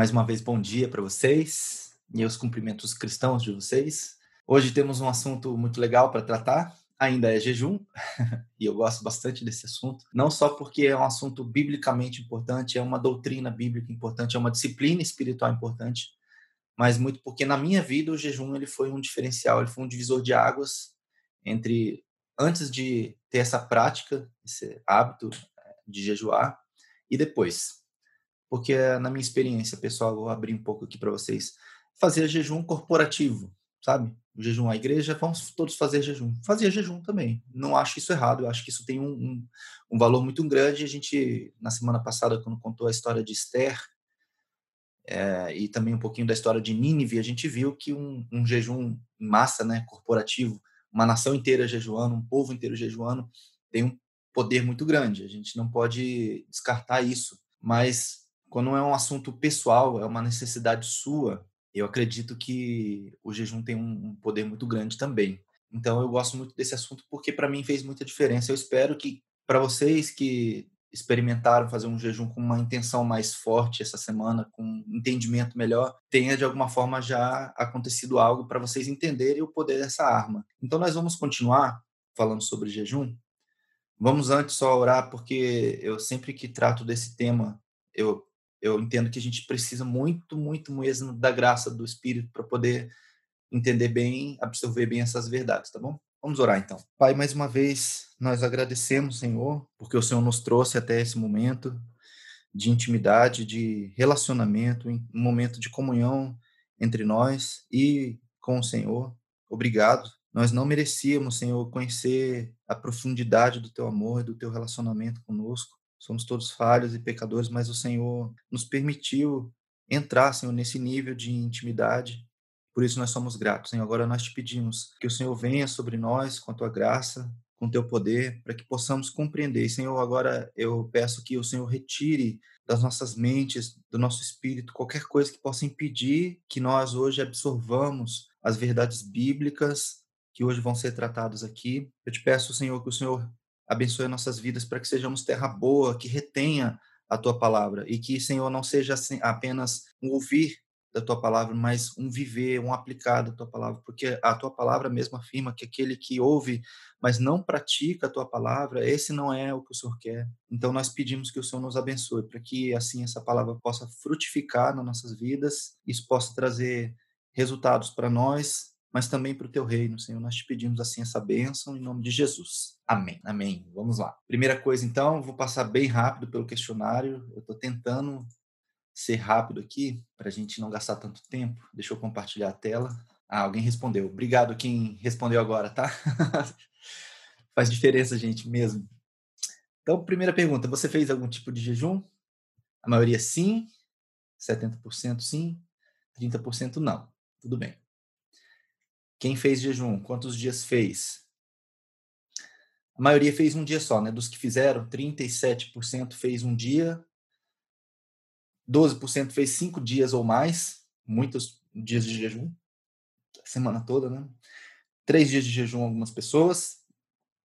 Mais uma vez, bom dia para vocês e os cumprimentos cristãos de vocês. Hoje temos um assunto muito legal para tratar. Ainda é jejum, e eu gosto bastante desse assunto. Não só porque é um assunto biblicamente importante, é uma doutrina bíblica importante, é uma disciplina espiritual importante, mas muito porque na minha vida o jejum ele foi um diferencial, ele foi um divisor de águas entre antes de ter essa prática, esse hábito eh, de jejuar e depois porque na minha experiência, pessoal, vou abrir um pouco aqui para vocês, fazer jejum corporativo, sabe? O jejum à igreja, vamos todos fazer jejum. Fazia jejum também. Não acho isso errado, eu acho que isso tem um, um, um valor muito grande. A gente, na semana passada, quando contou a história de Esther, é, e também um pouquinho da história de Nínive, a gente viu que um, um jejum em massa, né, corporativo, uma nação inteira jejuando, um povo inteiro jejuando, tem um poder muito grande. A gente não pode descartar isso. Mas quando é um assunto pessoal, é uma necessidade sua, eu acredito que o jejum tem um poder muito grande também. Então eu gosto muito desse assunto porque para mim fez muita diferença. Eu espero que para vocês que experimentaram fazer um jejum com uma intenção mais forte essa semana, com um entendimento melhor, tenha de alguma forma já acontecido algo para vocês entenderem o poder dessa arma. Então nós vamos continuar falando sobre jejum. Vamos antes só orar porque eu sempre que trato desse tema, eu eu entendo que a gente precisa muito, muito mesmo da graça do Espírito para poder entender bem, absorver bem essas verdades, tá bom? Vamos orar então. Pai, mais uma vez nós agradecemos, Senhor, porque o Senhor nos trouxe até esse momento de intimidade, de relacionamento, um momento de comunhão entre nós e com o Senhor. Obrigado. Nós não merecíamos, Senhor, conhecer a profundidade do teu amor e do teu relacionamento conosco. Somos todos falhos e pecadores, mas o Senhor nos permitiu entrar, Senhor, nesse nível de intimidade. Por isso nós somos gratos, Senhor. Agora nós te pedimos que o Senhor venha sobre nós com a tua graça, com o teu poder, para que possamos compreender. Senhor, agora eu peço que o Senhor retire das nossas mentes, do nosso espírito, qualquer coisa que possa impedir que nós hoje absorvamos as verdades bíblicas que hoje vão ser tratadas aqui. Eu te peço, Senhor, que o Senhor abençoe nossas vidas para que sejamos terra boa, que retenha a tua palavra e que, Senhor, não seja assim, apenas um ouvir da tua palavra, mas um viver, um aplicar da tua palavra, porque a tua palavra mesmo afirma que aquele que ouve, mas não pratica a tua palavra, esse não é o que o Senhor quer. Então nós pedimos que o Senhor nos abençoe, para que assim essa palavra possa frutificar nas nossas vidas, isso possa trazer resultados para nós mas também para o teu reino, Senhor. Nós te pedimos assim essa bênção em nome de Jesus. Amém. Amém. Vamos lá. Primeira coisa, então, vou passar bem rápido pelo questionário. Eu estou tentando ser rápido aqui para a gente não gastar tanto tempo. Deixa eu compartilhar a tela. Ah, alguém respondeu. Obrigado quem respondeu agora, tá? Faz diferença, gente, mesmo. Então, primeira pergunta: você fez algum tipo de jejum? A maioria sim, 70% sim, 30% não. Tudo bem. Quem fez jejum? Quantos dias fez? A maioria fez um dia só, né? Dos que fizeram, 37% fez um dia, 12% fez cinco dias ou mais, muitos dias de jejum, semana toda, né? Três dias de jejum algumas pessoas,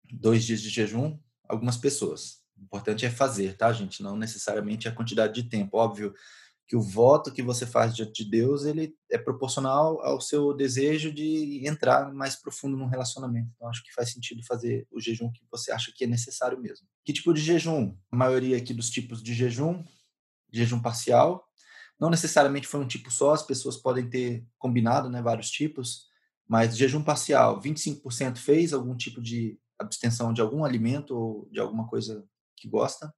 dois dias de jejum algumas pessoas. O importante é fazer, tá, gente? Não necessariamente a quantidade de tempo. Óbvio, que o voto que você faz diante de Deus ele é proporcional ao seu desejo de entrar mais profundo num relacionamento. Então acho que faz sentido fazer o jejum que você acha que é necessário mesmo. Que tipo de jejum? A maioria aqui dos tipos de jejum, jejum parcial, não necessariamente foi um tipo só, as pessoas podem ter combinado, né, vários tipos, mas jejum parcial, 25% fez algum tipo de abstenção de algum alimento ou de alguma coisa que gosta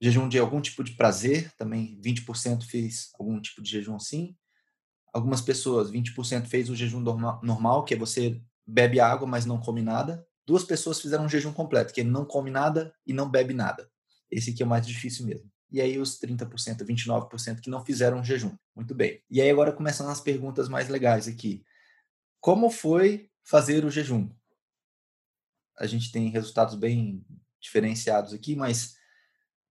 jejum de algum tipo de prazer, também 20% fez algum tipo de jejum assim. Algumas pessoas, 20% fez o jejum normal, que é você bebe água, mas não come nada. Duas pessoas fizeram um jejum completo, que é não come nada e não bebe nada. Esse aqui é o mais difícil mesmo. E aí os 30%, 29% que não fizeram jejum. Muito bem. E aí agora começam as perguntas mais legais aqui. Como foi fazer o jejum? A gente tem resultados bem diferenciados aqui, mas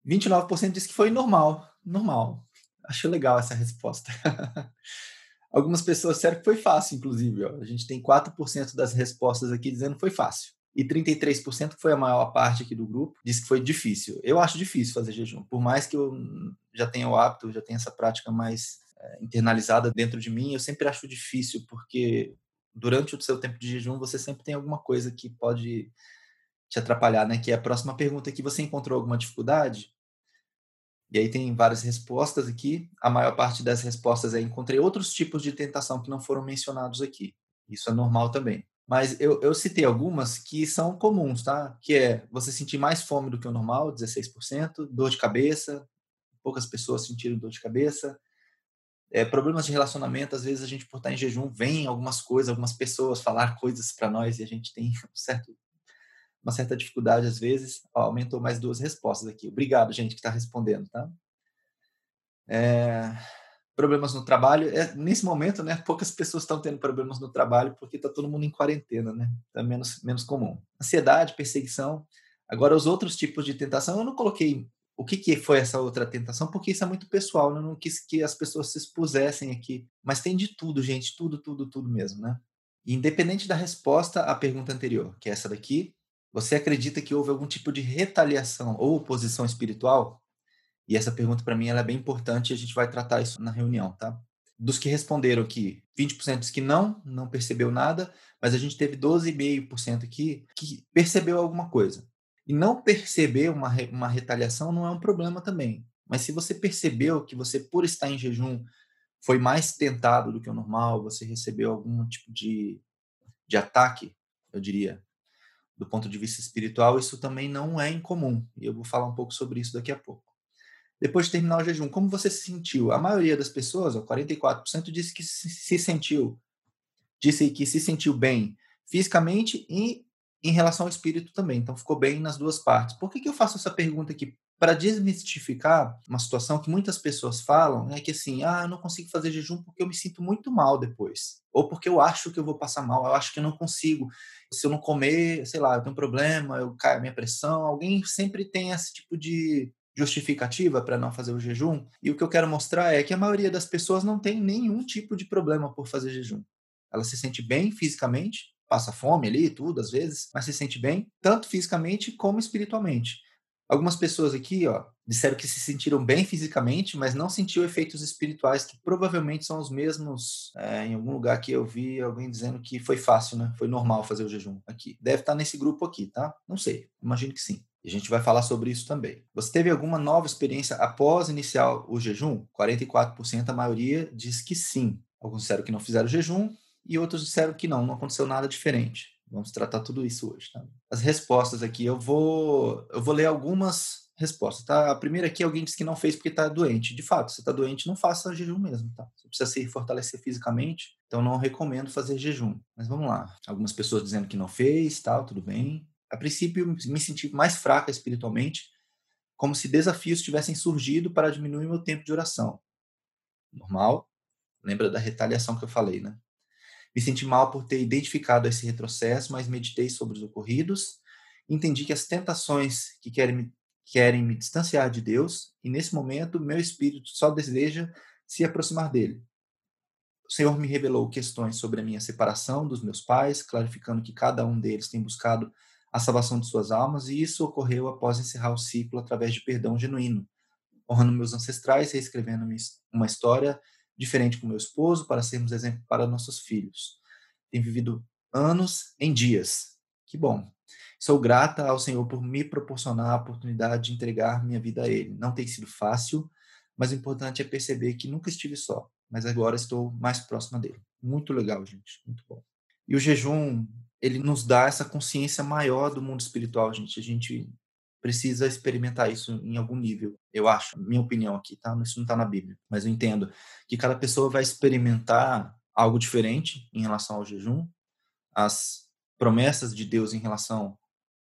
29% disse que foi normal, normal. Acho legal essa resposta. Algumas pessoas disseram que foi fácil, inclusive. Ó. A gente tem 4% das respostas aqui dizendo que foi fácil. e 33%, que foi a maior parte aqui do grupo, disse que foi difícil. Eu acho difícil fazer jejum, por mais que eu já tenha o hábito, já tenha essa prática mais é, internalizada dentro de mim, eu sempre acho difícil, porque durante o seu tempo de jejum você sempre tem alguma coisa que pode te atrapalhar, né? Que é a próxima pergunta aqui, você encontrou alguma dificuldade? E aí tem várias respostas aqui. A maior parte das respostas é encontrei outros tipos de tentação que não foram mencionados aqui. Isso é normal também. Mas eu, eu citei algumas que são comuns, tá? Que é você sentir mais fome do que o normal, 16%, dor de cabeça, poucas pessoas sentiram dor de cabeça, é, problemas de relacionamento, às vezes a gente por estar em jejum vem algumas coisas, algumas pessoas falar coisas para nós e a gente tem um certo, uma certa dificuldade às vezes. Ó, aumentou mais duas respostas aqui. Obrigado, gente, que está respondendo, tá? É, problemas no trabalho. É, nesse momento, né, poucas pessoas estão tendo problemas no trabalho porque está todo mundo em quarentena, né? É menos, menos comum. Ansiedade, perseguição. Agora, os outros tipos de tentação, eu não coloquei o que, que foi essa outra tentação, porque isso é muito pessoal, né? eu não quis que as pessoas se expusessem aqui. Mas tem de tudo, gente, tudo, tudo, tudo mesmo, né? Independente da resposta à pergunta anterior, que é essa daqui, você acredita que houve algum tipo de retaliação ou oposição espiritual? E essa pergunta para mim ela é bem importante e a gente vai tratar isso na reunião, tá? Dos que responderam aqui, 20% disse que não, não percebeu nada, mas a gente teve 12,5% aqui que percebeu alguma coisa. E não perceber uma, uma retaliação não é um problema também. Mas se você percebeu que você, por estar em jejum, foi mais tentado do que o normal, você recebeu algum tipo de, de ataque, eu diria, do ponto de vista espiritual, isso também não é incomum. E eu vou falar um pouco sobre isso daqui a pouco. Depois de terminar o jejum, como você se sentiu? A maioria das pessoas, 44%, disse que se sentiu, disse que se sentiu bem fisicamente e em relação ao espírito também. Então ficou bem nas duas partes. Por que, que eu faço essa pergunta aqui? Para desmistificar uma situação que muitas pessoas falam, é que assim, ah, eu não consigo fazer jejum porque eu me sinto muito mal depois. Ou porque eu acho que eu vou passar mal, eu acho que eu não consigo. Se eu não comer, sei lá, eu tenho um problema, eu caio a minha pressão. Alguém sempre tem esse tipo de justificativa para não fazer o jejum. E o que eu quero mostrar é que a maioria das pessoas não tem nenhum tipo de problema por fazer jejum. Ela se sente bem fisicamente, passa fome ali e tudo às vezes, mas se sente bem tanto fisicamente como espiritualmente. Algumas pessoas aqui, ó, disseram que se sentiram bem fisicamente, mas não sentiu efeitos espirituais, que provavelmente são os mesmos. É, em algum lugar que eu vi alguém dizendo que foi fácil, né? Foi normal fazer o jejum aqui. Deve estar nesse grupo aqui, tá? Não sei. Imagino que sim. E a gente vai falar sobre isso também. Você teve alguma nova experiência após iniciar o jejum? 44% a maioria diz que sim. Alguns disseram que não fizeram jejum e outros disseram que não, não aconteceu nada diferente. Vamos tratar tudo isso hoje, tá? As respostas aqui, eu vou eu vou ler algumas respostas, tá? A primeira aqui, alguém disse que não fez porque está doente. De fato, se está doente, não faça jejum mesmo, tá? Você precisa se fortalecer fisicamente, então não recomendo fazer jejum. Mas vamos lá. Algumas pessoas dizendo que não fez, tal, tudo bem a princípio, me senti mais fraca espiritualmente, como se desafios tivessem surgido para diminuir meu tempo de oração. Normal. Lembra da retaliação que eu falei, né? Me senti mal por ter identificado esse retrocesso, mas meditei sobre os ocorridos. Entendi que as tentações que querem me, querem me distanciar de Deus, e nesse momento meu espírito só deseja se aproximar dele. O Senhor me revelou questões sobre a minha separação dos meus pais, clarificando que cada um deles tem buscado a salvação de suas almas, e isso ocorreu após encerrar o ciclo através de perdão genuíno, honrando meus ancestrais, reescrevendo uma história diferente com meu esposo para sermos exemplo para nossos filhos. Tenho vivido anos em dias. Que bom. Sou grata ao Senhor por me proporcionar a oportunidade de entregar minha vida a Ele. Não tem sido fácil, mas o importante é perceber que nunca estive só, mas agora estou mais próxima dele. Muito legal, gente. Muito bom. E o jejum ele nos dá essa consciência maior do mundo espiritual, gente. A gente precisa experimentar isso em algum nível, eu acho, minha opinião aqui, tá? Isso não está na Bíblia, mas eu entendo que cada pessoa vai experimentar algo diferente em relação ao jejum, as promessas de Deus em relação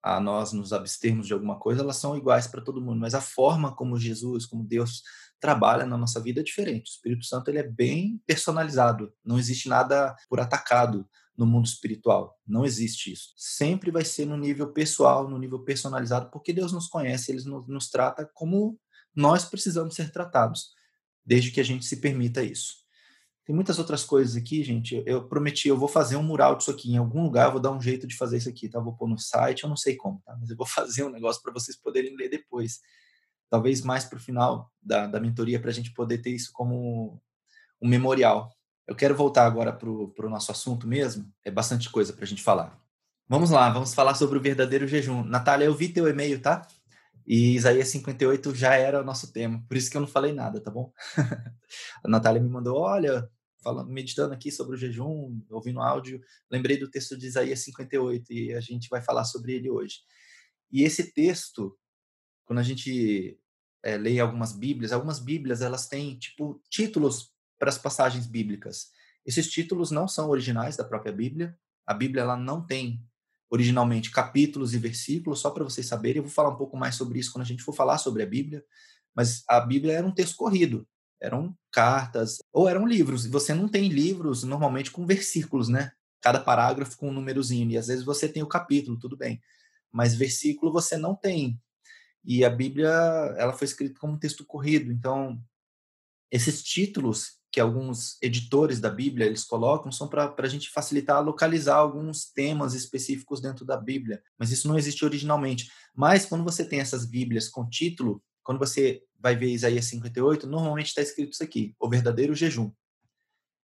a nós nos abstermos de alguma coisa, elas são iguais para todo mundo, mas a forma como Jesus, como Deus trabalha na nossa vida é diferente. O Espírito Santo ele é bem personalizado, não existe nada por atacado no mundo espiritual. Não existe isso. Sempre vai ser no nível pessoal, no nível personalizado, porque Deus nos conhece, Ele nos, nos trata como nós precisamos ser tratados, desde que a gente se permita isso. Tem muitas outras coisas aqui, gente. Eu prometi, eu vou fazer um mural disso aqui. Em algum lugar vou dar um jeito de fazer isso aqui, tá? Vou pôr no site, eu não sei como, tá? Mas eu vou fazer um negócio para vocês poderem ler depois. Talvez mais para o final da, da mentoria, para a gente poder ter isso como um memorial. Eu quero voltar agora para o nosso assunto mesmo. É bastante coisa para a gente falar. Vamos lá, vamos falar sobre o verdadeiro jejum. Natália, eu vi teu e-mail, tá? E Isaías 58 já era o nosso tema, por isso que eu não falei nada, tá bom? a Natália me mandou, olha, falando, meditando aqui sobre o jejum, ouvindo áudio, lembrei do texto de Isaías 58 e a gente vai falar sobre ele hoje. E esse texto, quando a gente é, lê algumas Bíblias, algumas Bíblias elas têm tipo títulos para as passagens bíblicas. Esses títulos não são originais da própria Bíblia. A Bíblia ela não tem originalmente capítulos e versículos, só para vocês saberem. Eu vou falar um pouco mais sobre isso quando a gente for falar sobre a Bíblia. Mas a Bíblia era um texto corrido, eram cartas ou eram livros. E você não tem livros normalmente com versículos, né? Cada parágrafo com um númerozinho. E às vezes você tem o capítulo, tudo bem. Mas versículo você não tem. E a Bíblia, ela foi escrita como um texto corrido. Então, esses títulos que alguns editores da Bíblia eles colocam são para a gente facilitar localizar alguns temas específicos dentro da Bíblia, mas isso não existe originalmente. Mas quando você tem essas Bíblias com título, quando você vai ver Isaías 58, normalmente está escrito isso aqui: o verdadeiro jejum.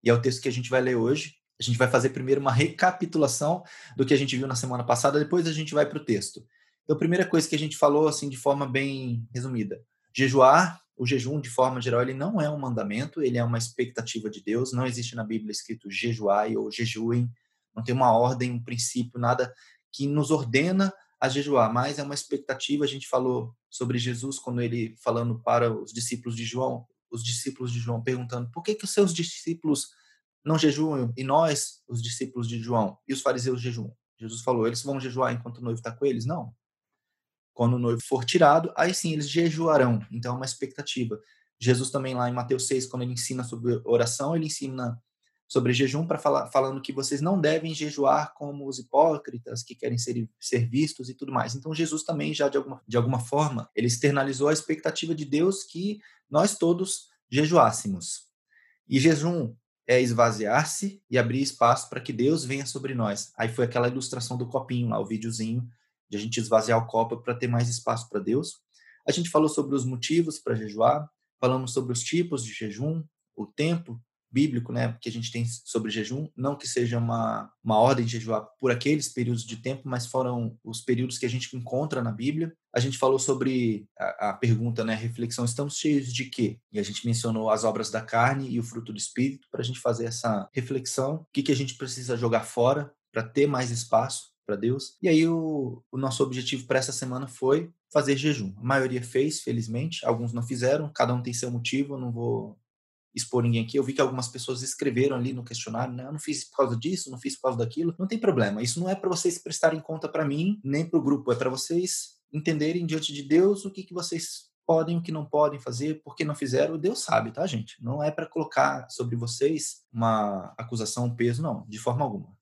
E é o texto que a gente vai ler hoje. A gente vai fazer primeiro uma recapitulação do que a gente viu na semana passada, depois a gente vai para o texto. Então, a primeira coisa que a gente falou, assim, de forma bem resumida: jejuar o jejum, de forma geral, ele não é um mandamento, ele é uma expectativa de Deus. Não existe na Bíblia escrito jejuai ou jejuem. Não tem uma ordem, um princípio, nada que nos ordena a jejuar, mas é uma expectativa. A gente falou sobre Jesus quando ele falando para os discípulos de João, os discípulos de João perguntando por que que os seus discípulos não jejuam e nós, os discípulos de João e os fariseus jejuam. Jesus falou, eles vão jejuar enquanto o noivo está com eles? Não. Quando o noivo for tirado, aí sim eles jejuarão. Então é uma expectativa. Jesus também lá em Mateus 6, quando ele ensina sobre oração, ele ensina sobre jejum para falar falando que vocês não devem jejuar como os hipócritas que querem ser, ser vistos e tudo mais. Então Jesus também já de alguma, de alguma forma ele externalizou a expectativa de Deus que nós todos jejuássemos. E jejum é esvaziar-se e abrir espaço para que Deus venha sobre nós. Aí foi aquela ilustração do copinho lá, o videozinho de a gente esvaziar o copo para ter mais espaço para Deus. A gente falou sobre os motivos para jejuar, falamos sobre os tipos de jejum, o tempo bíblico, né, que a gente tem sobre jejum, não que seja uma, uma ordem de jejuar por aqueles períodos de tempo, mas foram os períodos que a gente encontra na Bíblia. A gente falou sobre a, a pergunta, né, reflexão, estamos cheios de quê? E a gente mencionou as obras da carne e o fruto do Espírito, para a gente fazer essa reflexão, o que, que a gente precisa jogar fora para ter mais espaço para Deus. E aí o, o nosso objetivo para essa semana foi fazer jejum. A maioria fez, felizmente, alguns não fizeram, cada um tem seu motivo, eu não vou expor ninguém aqui. Eu vi que algumas pessoas escreveram ali no questionário, né? Eu não fiz por causa disso, não fiz por causa daquilo. Não tem problema. Isso não é para vocês prestarem conta para mim, nem para o grupo, é para vocês entenderem diante de Deus o que, que vocês podem, o que não podem fazer, porque não fizeram, Deus sabe, tá, gente? Não é para colocar sobre vocês uma acusação, um peso, não, de forma alguma.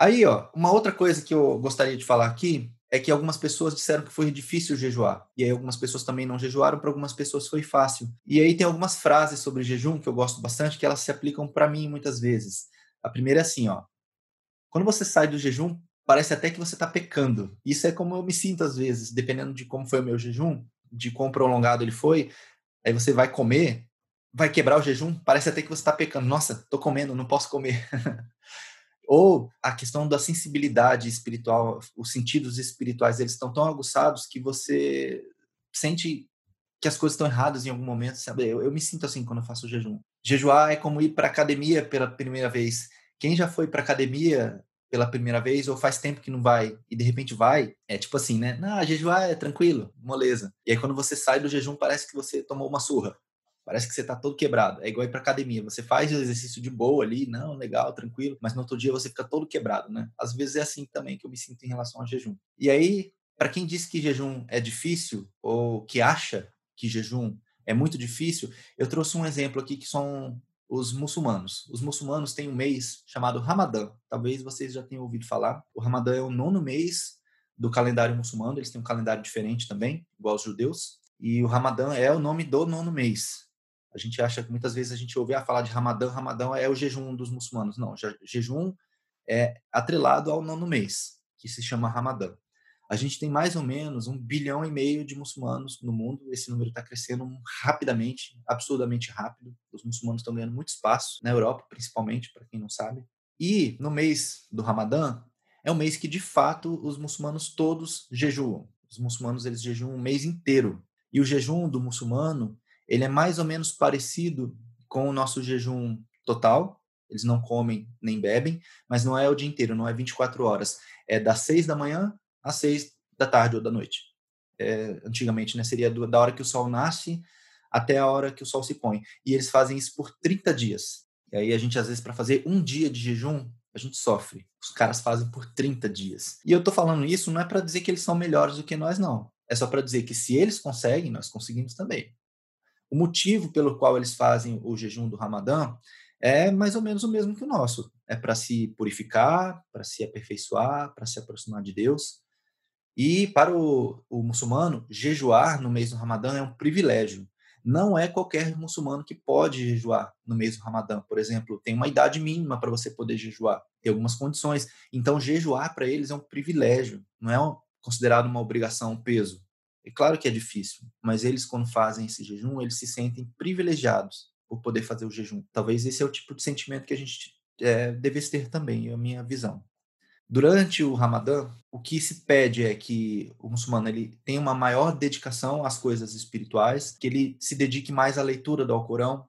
Aí, ó, uma outra coisa que eu gostaria de falar aqui é que algumas pessoas disseram que foi difícil jejuar. E aí algumas pessoas também não jejuaram, para algumas pessoas foi fácil. E aí tem algumas frases sobre jejum que eu gosto bastante que elas se aplicam para mim muitas vezes. A primeira é assim, ó: Quando você sai do jejum, parece até que você está pecando. Isso é como eu me sinto às vezes, dependendo de como foi o meu jejum, de quão prolongado ele foi. Aí você vai comer, vai quebrar o jejum, parece até que você está pecando. Nossa, tô comendo, não posso comer. ou a questão da sensibilidade espiritual, os sentidos espirituais, eles estão tão aguçados que você sente que as coisas estão erradas em algum momento, sabe? Eu, eu me sinto assim quando eu faço jejum. Jejuar é como ir para academia pela primeira vez. Quem já foi para academia pela primeira vez ou faz tempo que não vai e de repente vai, é tipo assim, né? Não, jejuar é tranquilo, moleza. E aí quando você sai do jejum parece que você tomou uma surra. Parece que você está todo quebrado. É igual ir para academia. Você faz o exercício de boa ali, não, legal, tranquilo, mas no outro dia você fica todo quebrado, né? Às vezes é assim também que eu me sinto em relação ao jejum. E aí, para quem diz que jejum é difícil ou que acha que jejum é muito difícil, eu trouxe um exemplo aqui que são os muçulmanos. Os muçulmanos têm um mês chamado Ramadã. Talvez vocês já tenham ouvido falar. O Ramadã é o nono mês do calendário muçulmano. Eles têm um calendário diferente também, igual os judeus. E o Ramadã é o nome do nono mês. A gente acha que muitas vezes a gente ouve ah, falar de Ramadã, Ramadã é o jejum dos muçulmanos. Não, jejum é atrelado ao nono mês, que se chama Ramadã. A gente tem mais ou menos um bilhão e meio de muçulmanos no mundo. Esse número está crescendo rapidamente, absurdamente rápido. Os muçulmanos estão ganhando muito espaço, na Europa principalmente, para quem não sabe. E no mês do Ramadã, é um mês que de fato os muçulmanos todos jejuam. Os muçulmanos eles jejuam um mês inteiro. E o jejum do muçulmano, ele é mais ou menos parecido com o nosso jejum total. Eles não comem nem bebem, mas não é o dia inteiro, não é 24 horas. É das 6 da manhã às seis da tarde ou da noite. É, antigamente, né? Seria do, da hora que o sol nasce até a hora que o sol se põe. E eles fazem isso por 30 dias. E aí a gente, às vezes, para fazer um dia de jejum, a gente sofre. Os caras fazem por 30 dias. E eu tô falando isso não é para dizer que eles são melhores do que nós, não. É só para dizer que se eles conseguem, nós conseguimos também. O motivo pelo qual eles fazem o jejum do Ramadã é mais ou menos o mesmo que o nosso. É para se purificar, para se aperfeiçoar, para se aproximar de Deus. E para o, o muçulmano, jejuar no mês do Ramadã é um privilégio. Não é qualquer muçulmano que pode jejuar no mês do Ramadã. Por exemplo, tem uma idade mínima para você poder jejuar, tem algumas condições. Então, jejuar para eles é um privilégio, não é considerado uma obrigação, um peso. É claro que é difícil, mas eles, quando fazem esse jejum, eles se sentem privilegiados por poder fazer o jejum. Talvez esse é o tipo de sentimento que a gente é, ter também, é a minha visão. Durante o Ramadã, o que se pede é que o muçulmano ele tenha uma maior dedicação às coisas espirituais, que ele se dedique mais à leitura do Alcorão,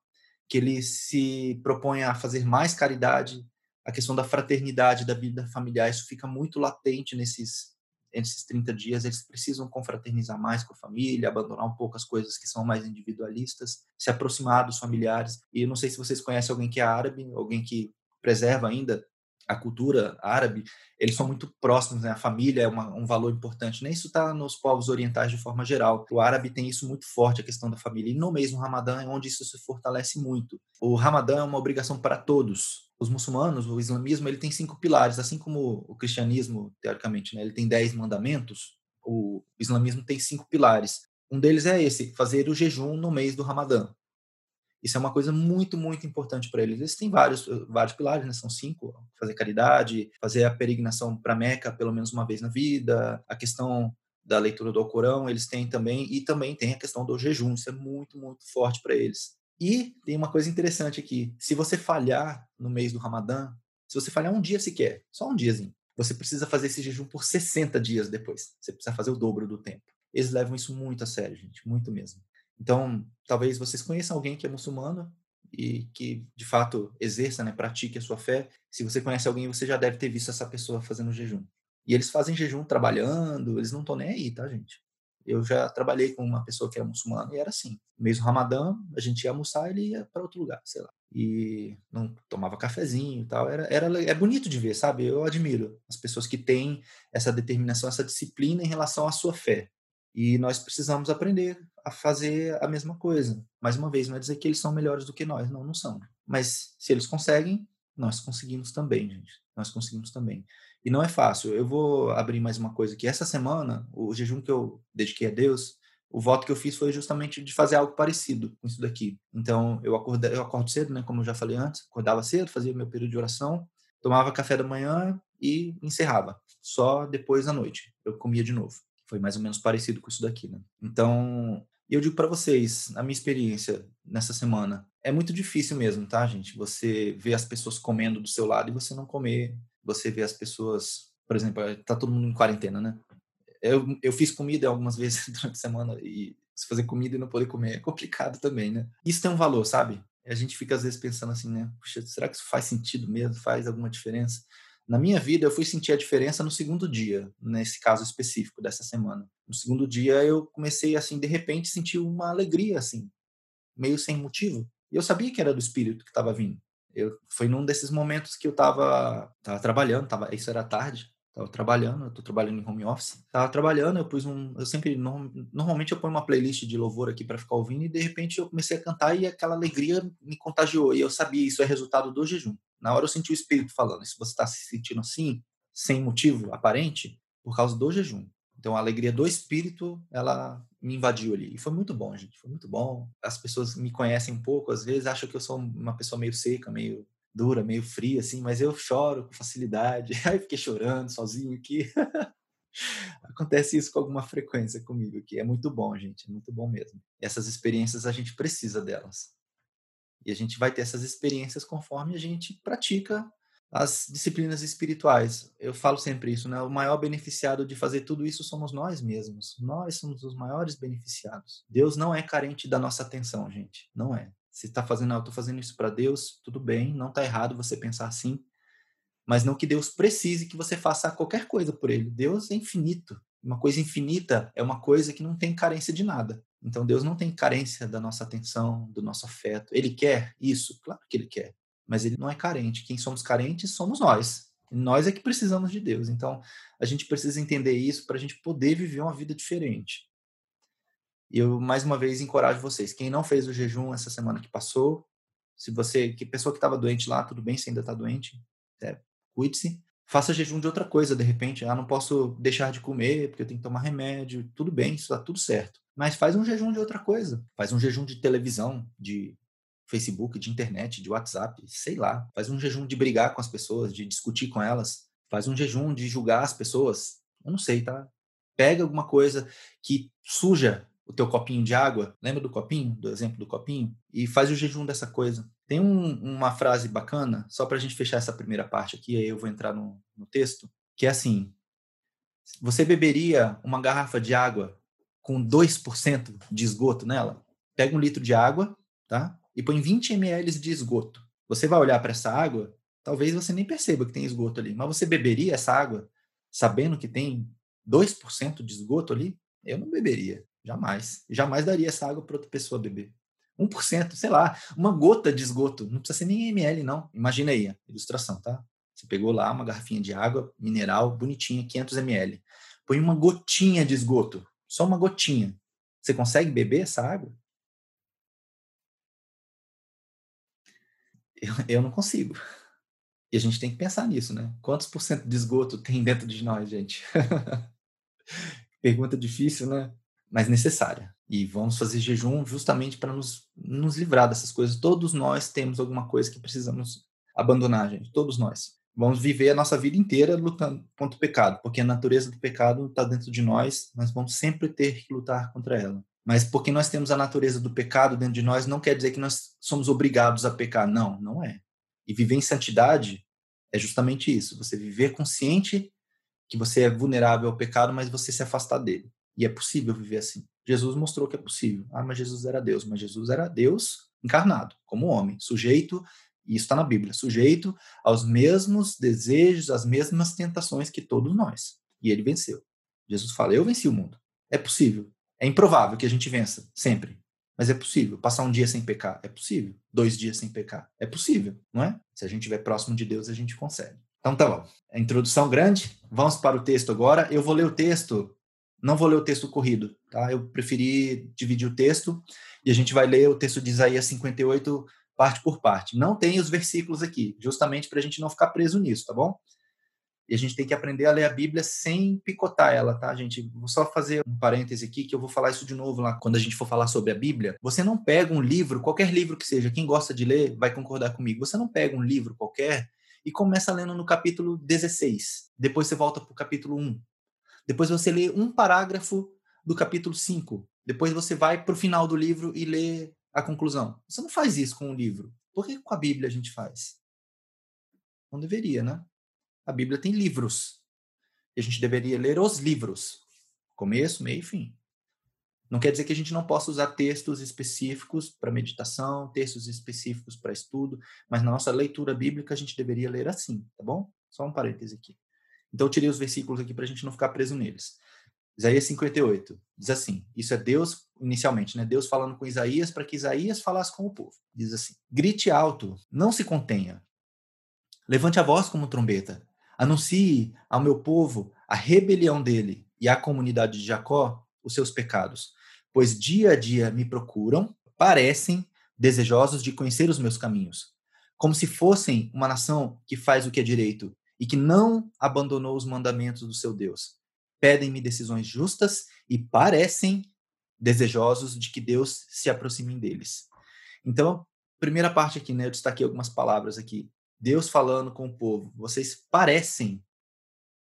que ele se proponha a fazer mais caridade, a questão da fraternidade, da vida familiar, isso fica muito latente nesses nesses 30 dias, eles precisam confraternizar mais com a família, abandonar um pouco as coisas que são mais individualistas, se aproximar dos familiares. E eu não sei se vocês conhecem alguém que é árabe, alguém que preserva ainda a cultura árabe, eles são muito próximos, né? A família é uma, um valor importante. Nem isso está nos povos orientais de forma geral. O árabe tem isso muito forte, a questão da família. E no mês do Ramadã é onde isso se fortalece muito. O Ramadã é uma obrigação para todos. Os muçulmanos, o islamismo, ele tem cinco pilares, assim como o cristianismo, teoricamente, né? Ele tem dez mandamentos. O islamismo tem cinco pilares. Um deles é esse, fazer o jejum no mês do Ramadã. Isso é uma coisa muito, muito importante para eles. Eles têm vários, eh, vários pilares, né? São cinco: fazer caridade, fazer a peregrinação para Meca pelo menos uma vez na vida, a questão da leitura do Alcorão, eles têm também, e também tem a questão do jejum, isso é muito, muito forte para eles. E tem uma coisa interessante aqui: se você falhar no mês do Ramadã, se você falhar um dia sequer, só um diazinho, você precisa fazer esse jejum por 60 dias depois. Você precisa fazer o dobro do tempo. Eles levam isso muito a sério, gente, muito mesmo. Então, talvez vocês conheçam alguém que é muçulmano e que, de fato, exerça, né, pratique a sua fé. Se você conhece alguém, você já deve ter visto essa pessoa fazendo jejum. E eles fazem jejum trabalhando, eles não estão nem aí, tá, gente? Eu já trabalhei com uma pessoa que era muçulmana e era assim. No mês do Ramadã, a gente ia almoçar ele ia para outro lugar, sei lá. E não tomava cafezinho e tal. Era, era, é bonito de ver, sabe? Eu admiro as pessoas que têm essa determinação, essa disciplina em relação à sua fé. E nós precisamos aprender a fazer a mesma coisa. Mais uma vez, não é dizer que eles são melhores do que nós, não, não são. Mas se eles conseguem, nós conseguimos também, gente. Nós conseguimos também. E não é fácil. Eu vou abrir mais uma coisa aqui. Essa semana, o jejum que eu dediquei a Deus, o voto que eu fiz foi justamente de fazer algo parecido com isso daqui. Então, eu, acordo, eu acordo cedo, né? Como eu já falei antes, acordava cedo, fazia meu período de oração, tomava café da manhã e encerrava. Só depois da noite eu comia de novo. Foi mais ou menos parecido com isso daqui, né? Então, eu digo para vocês, a minha experiência nessa semana, é muito difícil mesmo, tá, gente? Você vê as pessoas comendo do seu lado e você não comer. Você vê as pessoas, por exemplo, tá todo mundo em quarentena, né? Eu, eu fiz comida algumas vezes durante a semana e se fazer comida e não poder comer é complicado também, né? Isso tem um valor, sabe? A gente fica às vezes pensando assim, né? Puxa, será que isso faz sentido mesmo? Faz alguma diferença? Na minha vida, eu fui sentir a diferença no segundo dia, nesse caso específico dessa semana. No segundo dia, eu comecei, assim, de repente, sentir uma alegria, assim, meio sem motivo. E eu sabia que era do espírito que estava vindo. Eu, foi num desses momentos que eu estava tava trabalhando, tava, isso era tarde, Tava trabalhando, eu tô trabalhando em home office. Tava trabalhando, eu pus um. Eu sempre. Normalmente eu ponho uma playlist de louvor aqui para ficar ouvindo, e de repente eu comecei a cantar e aquela alegria me contagiou. E eu sabia, isso é resultado do jejum. Na hora eu senti o Espírito falando. Se você está se sentindo assim, sem motivo aparente, por causa do jejum. Então a alegria do Espírito, ela me invadiu ali. E foi muito bom, gente. Foi muito bom. As pessoas me conhecem um pouco, às vezes acham que eu sou uma pessoa meio seca, meio dura, meio fria, assim, mas eu choro com facilidade. Aí fiquei chorando sozinho aqui. Acontece isso com alguma frequência comigo, que é muito bom, gente, é muito bom mesmo. Essas experiências a gente precisa delas. E a gente vai ter essas experiências conforme a gente pratica as disciplinas espirituais. Eu falo sempre isso, né? O maior beneficiado de fazer tudo isso somos nós mesmos. Nós somos os maiores beneficiados. Deus não é carente da nossa atenção, gente. Não é. Se está fazendo, ah, eu estou fazendo isso para Deus, tudo bem, não está errado você pensar assim, mas não que Deus precise que você faça qualquer coisa por Ele. Deus é infinito. Uma coisa infinita é uma coisa que não tem carência de nada. Então Deus não tem carência da nossa atenção, do nosso afeto. Ele quer isso, claro que Ele quer, mas Ele não é carente. Quem somos carentes somos nós. Nós é que precisamos de Deus. Então a gente precisa entender isso para a gente poder viver uma vida diferente. E eu, mais uma vez, encorajo vocês. Quem não fez o jejum essa semana que passou, se você, que pessoa que estava doente lá, tudo bem, se ainda está doente, é, cuide-se. Faça jejum de outra coisa, de repente. Ah, não posso deixar de comer porque eu tenho que tomar remédio. Tudo bem, isso está tudo certo. Mas faz um jejum de outra coisa. Faz um jejum de televisão, de Facebook, de internet, de WhatsApp, sei lá. Faz um jejum de brigar com as pessoas, de discutir com elas. Faz um jejum de julgar as pessoas. Eu não sei, tá? Pega alguma coisa que suja o teu copinho de água, lembra do copinho, do exemplo do copinho, e faz o jejum dessa coisa. Tem um, uma frase bacana, só para a gente fechar essa primeira parte aqui, aí eu vou entrar no, no texto, que é assim: você beberia uma garrafa de água com 2% de esgoto nela? Pega um litro de água, tá? E põe 20 ml de esgoto. Você vai olhar para essa água, talvez você nem perceba que tem esgoto ali, mas você beberia essa água sabendo que tem 2% de esgoto ali? Eu não beberia. Jamais. Jamais daria essa água para outra pessoa beber. 1%, sei lá, uma gota de esgoto. Não precisa ser nem ml, não. Imagina aí, a ilustração, tá? Você pegou lá uma garrafinha de água mineral, bonitinha, 500 ml. Põe uma gotinha de esgoto, só uma gotinha. Você consegue beber essa água? Eu, eu não consigo. E a gente tem que pensar nisso, né? Quantos por cento de esgoto tem dentro de nós, gente? Pergunta difícil, né? Mas necessária. E vamos fazer jejum justamente para nos, nos livrar dessas coisas. Todos nós temos alguma coisa que precisamos abandonar, gente. Todos nós. Vamos viver a nossa vida inteira lutando contra o pecado, porque a natureza do pecado está dentro de nós, nós vamos sempre ter que lutar contra ela. Mas porque nós temos a natureza do pecado dentro de nós, não quer dizer que nós somos obrigados a pecar. Não, não é. E viver em santidade é justamente isso. Você viver consciente que você é vulnerável ao pecado, mas você se afastar dele. E é possível viver assim. Jesus mostrou que é possível. Ah, mas Jesus era Deus. Mas Jesus era Deus encarnado, como homem, sujeito, e isso está na Bíblia, sujeito aos mesmos desejos, às mesmas tentações que todos nós. E ele venceu. Jesus fala: Eu venci o mundo. É possível. É improvável que a gente vença, sempre. Mas é possível. Passar um dia sem pecar, é possível. Dois dias sem pecar, é possível, não é? Se a gente estiver próximo de Deus, a gente consegue. Então tá bom. A introdução grande. Vamos para o texto agora. Eu vou ler o texto não vou ler o texto corrido, tá? Eu preferi dividir o texto e a gente vai ler o texto de Isaías 58 parte por parte. Não tem os versículos aqui, justamente para a gente não ficar preso nisso, tá bom? E a gente tem que aprender a ler a Bíblia sem picotar ela, tá, gente? Vou só fazer um parêntese aqui, que eu vou falar isso de novo lá quando a gente for falar sobre a Bíblia. Você não pega um livro, qualquer livro que seja, quem gosta de ler vai concordar comigo. Você não pega um livro qualquer e começa lendo no capítulo 16. Depois você volta para o capítulo 1. Depois você lê um parágrafo do capítulo 5. Depois você vai para o final do livro e lê a conclusão. Você não faz isso com o livro. Por que com a Bíblia a gente faz? Não deveria, né? A Bíblia tem livros. E a gente deveria ler os livros. Começo, meio e fim. Não quer dizer que a gente não possa usar textos específicos para meditação, textos específicos para estudo, mas na nossa leitura bíblica a gente deveria ler assim, tá bom? Só um parêntese aqui. Então eu tirei os versículos aqui para a gente não ficar preso neles. Isaías 58 diz assim: Isso é Deus, inicialmente, né? Deus falando com Isaías para que Isaías falasse com o povo. Diz assim: Grite alto, não se contenha. Levante a voz como trombeta. Anuncie ao meu povo a rebelião dele e à comunidade de Jacó os seus pecados. Pois dia a dia me procuram, parecem desejosos de conhecer os meus caminhos, como se fossem uma nação que faz o que é direito e que não abandonou os mandamentos do seu Deus. Pedem-me decisões justas e parecem desejosos de que Deus se aproxime deles. Então, primeira parte aqui, né? Eu destaquei algumas palavras aqui. Deus falando com o povo. Vocês parecem,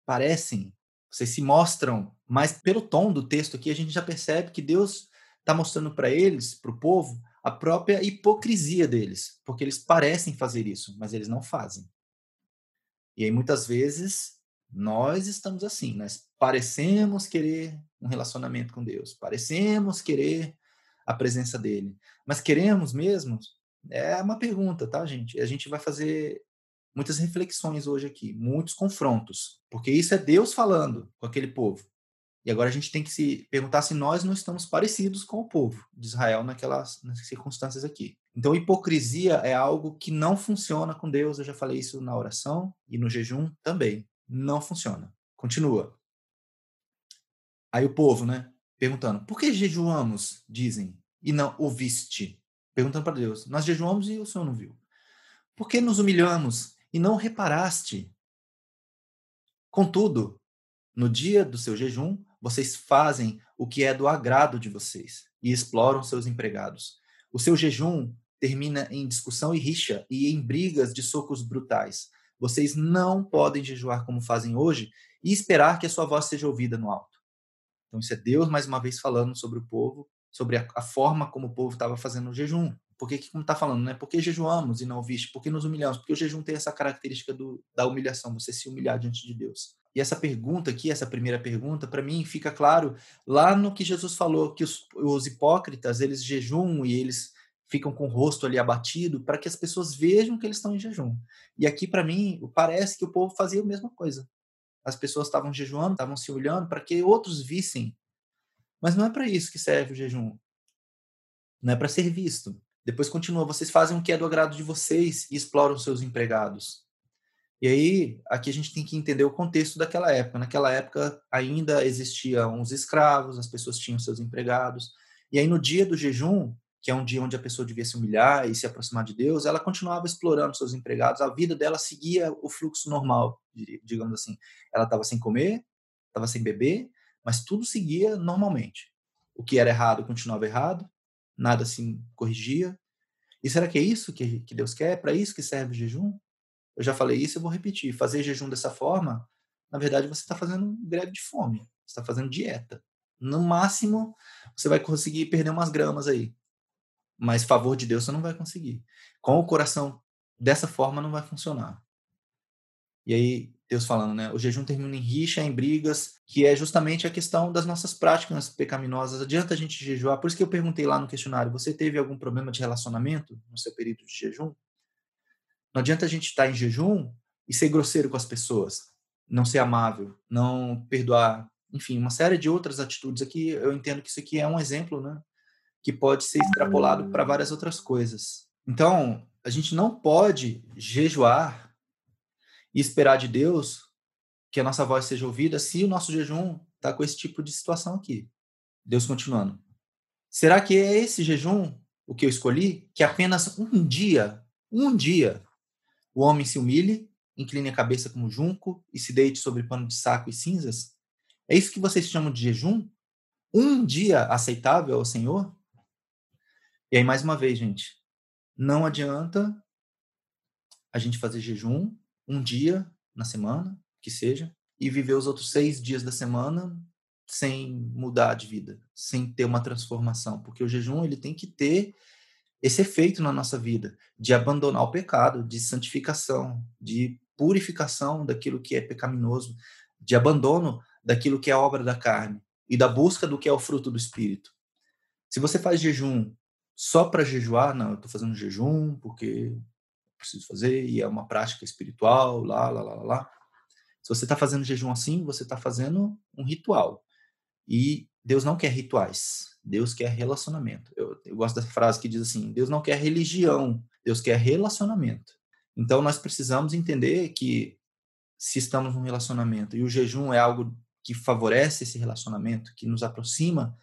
parecem, vocês se mostram, mas pelo tom do texto aqui a gente já percebe que Deus está mostrando para eles, para o povo, a própria hipocrisia deles, porque eles parecem fazer isso, mas eles não fazem. E aí muitas vezes nós estamos assim, nós parecemos querer um relacionamento com Deus, parecemos querer a presença dele, mas queremos mesmo? É uma pergunta, tá, gente? A gente vai fazer muitas reflexões hoje aqui, muitos confrontos, porque isso é Deus falando com aquele povo. E agora a gente tem que se perguntar se nós não estamos parecidos com o povo de Israel naquelas, nessas circunstâncias aqui. Então, hipocrisia é algo que não funciona com Deus. Eu já falei isso na oração e no jejum também. Não funciona. Continua. Aí o povo, né? Perguntando: por que jejuamos, dizem, e não ouviste? Perguntando para Deus: nós jejuamos e o Senhor não viu. Por que nos humilhamos e não reparaste? Contudo, no dia do seu jejum, vocês fazem o que é do agrado de vocês e exploram seus empregados. O seu jejum termina em discussão e rixa e em brigas de socos brutais. Vocês não podem jejuar como fazem hoje e esperar que a sua voz seja ouvida no alto. Então, isso é Deus mais uma vez falando sobre o povo, sobre a, a forma como o povo estava fazendo o jejum. Porque, como está falando, né? Porque jejuamos e não ouviste? Porque nos humilhamos? Porque o jejum tem essa característica do, da humilhação, você se humilhar diante de Deus. E essa pergunta aqui, essa primeira pergunta, para mim fica claro lá no que Jesus falou, que os, os hipócritas, eles jejum e eles ficam com o rosto ali abatido para que as pessoas vejam que eles estão em jejum. E aqui, para mim, parece que o povo fazia a mesma coisa. As pessoas estavam jejuando, estavam se olhando para que outros vissem. Mas não é para isso que serve o jejum. Não é para ser visto. Depois continua: vocês fazem o que é do agrado de vocês e exploram seus empregados. E aí, aqui a gente tem que entender o contexto daquela época. Naquela época ainda existiam os escravos, as pessoas tinham seus empregados. E aí, no dia do jejum, que é um dia onde a pessoa devia se humilhar e se aproximar de Deus, ela continuava explorando seus empregados. A vida dela seguia o fluxo normal, digamos assim. Ela estava sem comer, estava sem beber, mas tudo seguia normalmente. O que era errado continuava errado, nada se corrigia. E será que é isso que, que Deus quer? É para isso que serve o jejum? Eu já falei isso, eu vou repetir. Fazer jejum dessa forma, na verdade, você está fazendo greve de fome, você está fazendo dieta. No máximo, você vai conseguir perder umas gramas aí. Mas favor de Deus você não vai conseguir. Com o coração dessa forma não vai funcionar. E aí, Deus falando, né? O jejum termina em rixa, em brigas, que é justamente a questão das nossas práticas pecaminosas. Adianta a gente jejuar? Por isso que eu perguntei lá no questionário: você teve algum problema de relacionamento no seu período de jejum? Não adianta a gente estar em jejum e ser grosseiro com as pessoas, não ser amável, não perdoar, enfim, uma série de outras atitudes aqui. Eu entendo que isso aqui é um exemplo, né? Que pode ser extrapolado para várias outras coisas. Então, a gente não pode jejuar e esperar de Deus que a nossa voz seja ouvida se o nosso jejum está com esse tipo de situação aqui. Deus continuando. Será que é esse jejum o que eu escolhi? Que apenas um dia, um dia, o homem se humilhe, incline a cabeça como junco e se deite sobre pano de saco e cinzas? É isso que vocês chamam de jejum? Um dia aceitável ao Senhor? E aí, mais uma vez, gente, não adianta a gente fazer jejum um dia na semana, que seja, e viver os outros seis dias da semana sem mudar de vida, sem ter uma transformação, porque o jejum ele tem que ter esse efeito na nossa vida de abandonar o pecado, de santificação, de purificação daquilo que é pecaminoso, de abandono daquilo que é obra da carne e da busca do que é o fruto do espírito. Se você faz jejum só para jejuar, não, eu estou fazendo jejum porque preciso fazer e é uma prática espiritual, lá, lá, lá, lá. Se você está fazendo jejum assim, você está fazendo um ritual. E Deus não quer rituais. Deus quer relacionamento. Eu, eu gosto dessa frase que diz assim: Deus não quer religião, Deus quer relacionamento. Então nós precisamos entender que se estamos num relacionamento e o jejum é algo que favorece esse relacionamento, que nos aproxima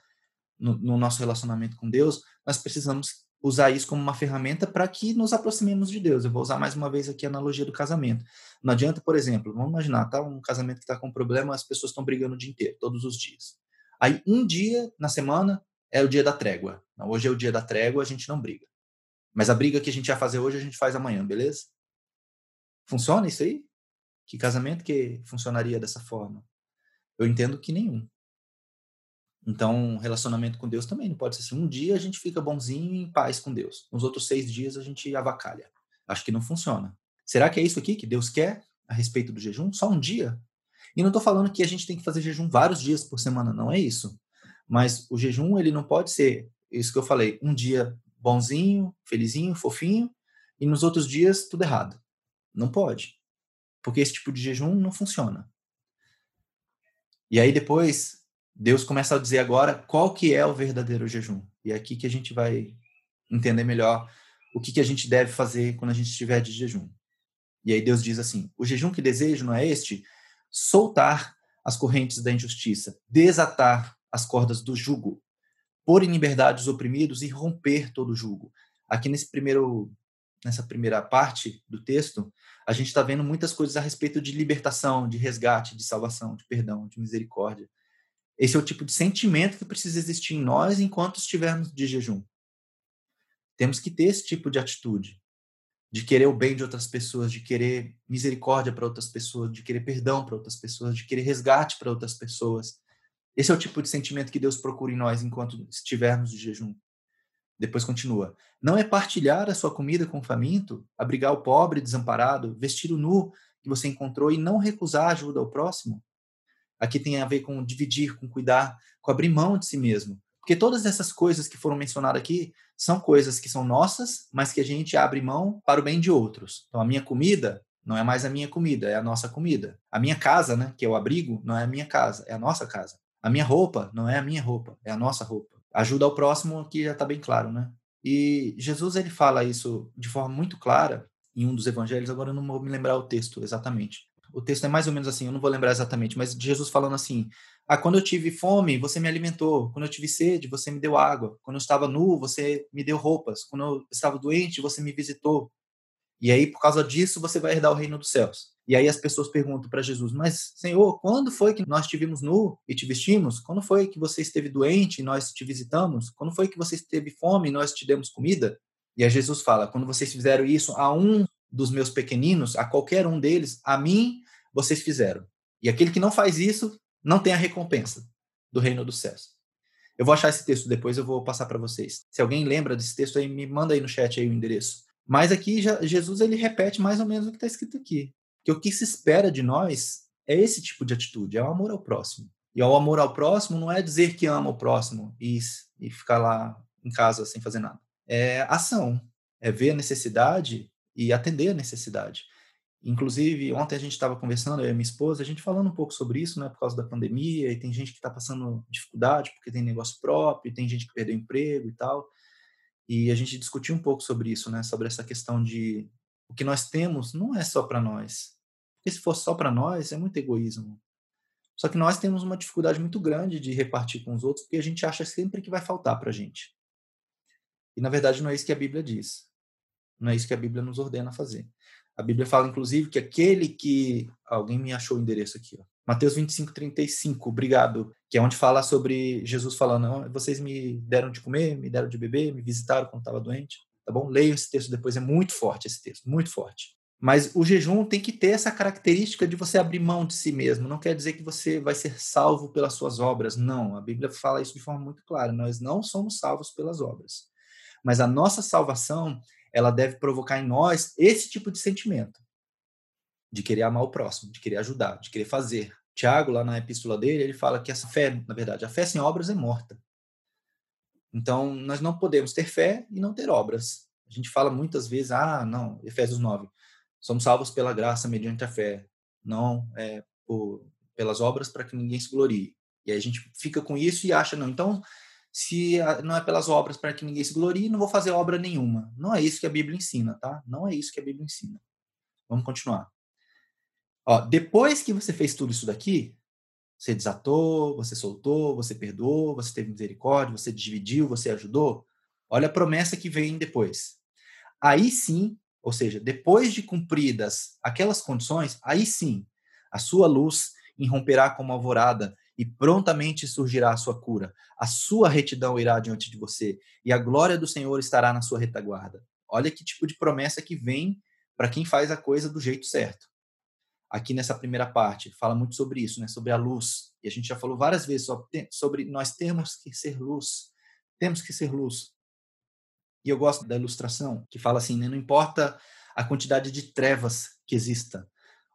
no, no nosso relacionamento com Deus, nós precisamos usar isso como uma ferramenta para que nos aproximemos de Deus. Eu vou usar mais uma vez aqui a analogia do casamento. Não adianta, por exemplo, vamos imaginar, tá um casamento que está com problema, as pessoas estão brigando o dia inteiro, todos os dias. Aí um dia na semana é o dia da trégua. Não, hoje é o dia da trégua, a gente não briga. Mas a briga que a gente ia fazer hoje, a gente faz amanhã, beleza? Funciona isso aí? Que casamento que funcionaria dessa forma? Eu entendo que nenhum. Então, relacionamento com Deus também não pode ser assim. Um dia a gente fica bonzinho e em paz com Deus. Nos outros seis dias a gente avacalha. Acho que não funciona. Será que é isso aqui que Deus quer a respeito do jejum? Só um dia? E não estou falando que a gente tem que fazer jejum vários dias por semana, não é isso. Mas o jejum, ele não pode ser, isso que eu falei, um dia bonzinho, felizinho, fofinho, e nos outros dias tudo errado. Não pode. Porque esse tipo de jejum não funciona. E aí depois, Deus começa a dizer agora qual que é o verdadeiro jejum. E é aqui que a gente vai entender melhor o que, que a gente deve fazer quando a gente estiver de jejum. E aí Deus diz assim: o jejum que desejo não é este, soltar as correntes da injustiça, desatar as cordas do jugo, pôr em liberdade os oprimidos e romper todo o jugo. Aqui nesse primeiro, nessa primeira parte do texto, a gente está vendo muitas coisas a respeito de libertação, de resgate, de salvação, de perdão, de misericórdia. Esse é o tipo de sentimento que precisa existir em nós enquanto estivermos de jejum. Temos que ter esse tipo de atitude, de querer o bem de outras pessoas, de querer misericórdia para outras pessoas, de querer perdão para outras pessoas, de querer resgate para outras pessoas. Esse é o tipo de sentimento que Deus procura em nós enquanto estivermos de jejum. Depois continua: Não é partilhar a sua comida com o faminto, abrigar o pobre desamparado, vestir o nu que você encontrou e não recusar ajuda ao próximo? Aqui tem a ver com dividir, com cuidar, com abrir mão de si mesmo. Porque todas essas coisas que foram mencionadas aqui são coisas que são nossas, mas que a gente abre mão para o bem de outros. Então, a minha comida não é mais a minha comida, é a nossa comida. A minha casa, né, que é o abrigo, não é a minha casa, é a nossa casa. A minha roupa não é a minha roupa, é a nossa roupa. Ajuda ao próximo aqui já está bem claro, né? E Jesus ele fala isso de forma muito clara em um dos evangelhos, agora eu não vou me lembrar o texto exatamente. O texto é mais ou menos assim, eu não vou lembrar exatamente, mas Jesus falando assim: Ah, quando eu tive fome, você me alimentou. Quando eu tive sede, você me deu água. Quando eu estava nu, você me deu roupas. Quando eu estava doente, você me visitou. E aí, por causa disso, você vai herdar o reino dos céus. E aí as pessoas perguntam para Jesus: Mas, Senhor, quando foi que nós te vimos nu e te vestimos? Quando foi que você esteve doente e nós te visitamos? Quando foi que você esteve fome e nós te demos comida? E aí Jesus fala: Quando vocês fizeram isso a um dos meus pequeninos, a qualquer um deles, a mim vocês fizeram. E aquele que não faz isso não tem a recompensa do reino dos céus. Eu vou achar esse texto depois, eu vou passar para vocês. Se alguém lembra desse texto aí, me manda aí no chat aí o endereço. Mas aqui já, Jesus ele repete mais ou menos o que está escrito aqui. Que o que se espera de nós é esse tipo de atitude, é o amor ao próximo. E o amor ao próximo não é dizer que ama o próximo e, e ficar lá em casa sem fazer nada. É ação, é ver a necessidade e atender a necessidade. Inclusive, ontem a gente estava conversando, eu e minha esposa, a gente falando um pouco sobre isso, né, por causa da pandemia, e tem gente que está passando dificuldade porque tem negócio próprio, tem gente que perdeu emprego e tal. E a gente discutiu um pouco sobre isso, né? Sobre essa questão de o que nós temos não é só para nós. Porque se for só para nós, é muito egoísmo. Só que nós temos uma dificuldade muito grande de repartir com os outros, porque a gente acha sempre que vai faltar para a gente. E na verdade não é isso que a Bíblia diz. Não é isso que a Bíblia nos ordena fazer. A Bíblia fala, inclusive, que aquele que. Alguém me achou o endereço aqui, ó. Mateus 25, 35, obrigado. Que é onde fala sobre Jesus falando: vocês me deram de comer, me deram de beber, me visitaram quando estava doente. Tá bom? Leia esse texto depois, é muito forte esse texto, muito forte. Mas o jejum tem que ter essa característica de você abrir mão de si mesmo. Não quer dizer que você vai ser salvo pelas suas obras. Não, a Bíblia fala isso de forma muito clara. Nós não somos salvos pelas obras. Mas a nossa salvação, ela deve provocar em nós esse tipo de sentimento de querer amar o próximo, de querer ajudar, de querer fazer. Tiago, lá na epístola dele, ele fala que essa fé, na verdade, a fé sem obras é morta. Então, nós não podemos ter fé e não ter obras. A gente fala muitas vezes, ah, não, Efésios 9, somos salvos pela graça mediante a fé, não é, por, pelas obras para que ninguém se glorie. E aí a gente fica com isso e acha, não, então, se não é pelas obras para que ninguém se glorie, não vou fazer obra nenhuma. Não é isso que a Bíblia ensina, tá? Não é isso que a Bíblia ensina. Vamos continuar. Ó, depois que você fez tudo isso daqui, você desatou, você soltou, você perdoou, você teve misericórdia, você dividiu, você ajudou. Olha a promessa que vem depois. Aí sim, ou seja, depois de cumpridas aquelas condições, aí sim, a sua luz irromperá como alvorada e prontamente surgirá a sua cura. A sua retidão irá diante de você, e a glória do Senhor estará na sua retaguarda. Olha que tipo de promessa que vem para quem faz a coisa do jeito certo. Aqui nessa primeira parte, fala muito sobre isso, né? sobre a luz. E a gente já falou várias vezes sobre nós temos que ser luz. Temos que ser luz. E eu gosto da ilustração que fala assim, né? não importa a quantidade de trevas que exista,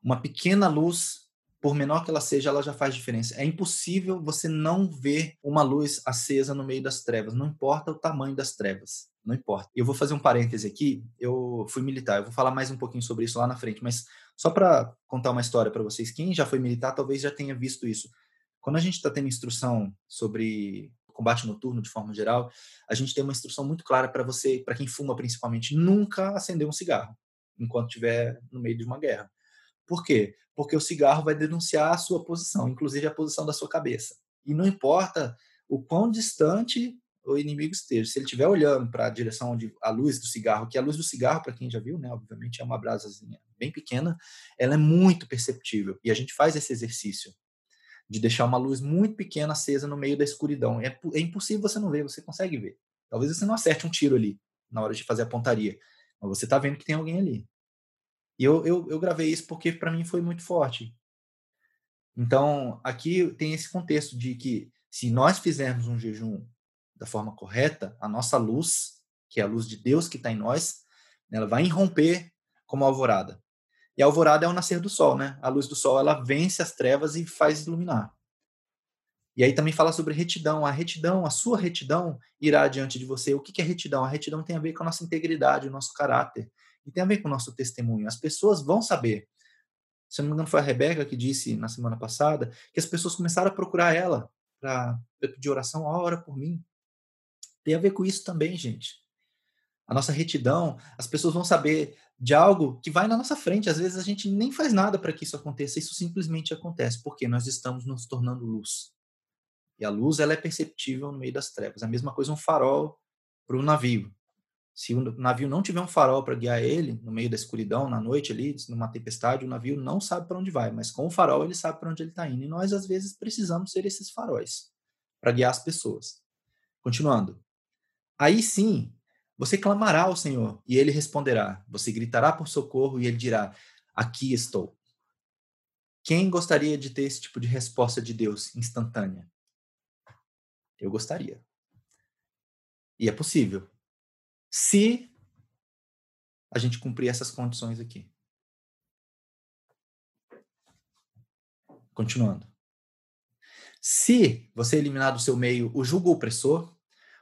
uma pequena luz por menor que ela seja, ela já faz diferença. É impossível você não ver uma luz acesa no meio das trevas, não importa o tamanho das trevas, não importa. Eu vou fazer um parêntese aqui, eu fui militar, eu vou falar mais um pouquinho sobre isso lá na frente, mas só para contar uma história para vocês, quem já foi militar talvez já tenha visto isso. Quando a gente está tendo instrução sobre combate noturno de forma geral, a gente tem uma instrução muito clara para você, para quem fuma principalmente, nunca acender um cigarro enquanto estiver no meio de uma guerra. Por quê? Porque o cigarro vai denunciar a sua posição, inclusive a posição da sua cabeça. E não importa o quão distante o inimigo esteja, se ele estiver olhando para a direção onde a luz do cigarro, que a luz do cigarro, para quem já viu, né, obviamente é uma brasazinha bem pequena, ela é muito perceptível. E a gente faz esse exercício de deixar uma luz muito pequena acesa no meio da escuridão. É, é impossível você não ver, você consegue ver. Talvez você não acerte um tiro ali na hora de fazer a pontaria, mas você está vendo que tem alguém ali. E eu, eu, eu gravei isso porque para mim foi muito forte. Então, aqui tem esse contexto de que se nós fizermos um jejum da forma correta, a nossa luz, que é a luz de Deus que está em nós, ela vai irromper como alvorada. E a alvorada é o nascer do sol, né? A luz do sol, ela vence as trevas e faz iluminar. E aí também fala sobre retidão. A retidão, a sua retidão irá diante de você. O que é retidão? A retidão tem a ver com a nossa integridade, o nosso caráter. E tem a ver com o nosso testemunho. As pessoas vão saber. Se não me engano, foi a Rebeca que disse na semana passada que as pessoas começaram a procurar ela para pedir oração, a hora por mim. Tem a ver com isso também, gente. A nossa retidão, as pessoas vão saber de algo que vai na nossa frente. Às vezes a gente nem faz nada para que isso aconteça, isso simplesmente acontece, porque nós estamos nos tornando luz. E a luz ela é perceptível no meio das trevas. A mesma coisa um farol para o navio. Se o navio não tiver um farol para guiar ele no meio da escuridão, na noite ali, numa tempestade, o navio não sabe para onde vai, mas com o farol ele sabe para onde ele está indo. E nós, às vezes, precisamos ser esses faróis para guiar as pessoas. Continuando. Aí sim, você clamará ao Senhor e ele responderá. Você gritará por socorro e ele dirá: Aqui estou. Quem gostaria de ter esse tipo de resposta de Deus instantânea? Eu gostaria. E é possível se a gente cumprir essas condições aqui. Continuando. Se você eliminar do seu meio o julgo opressor,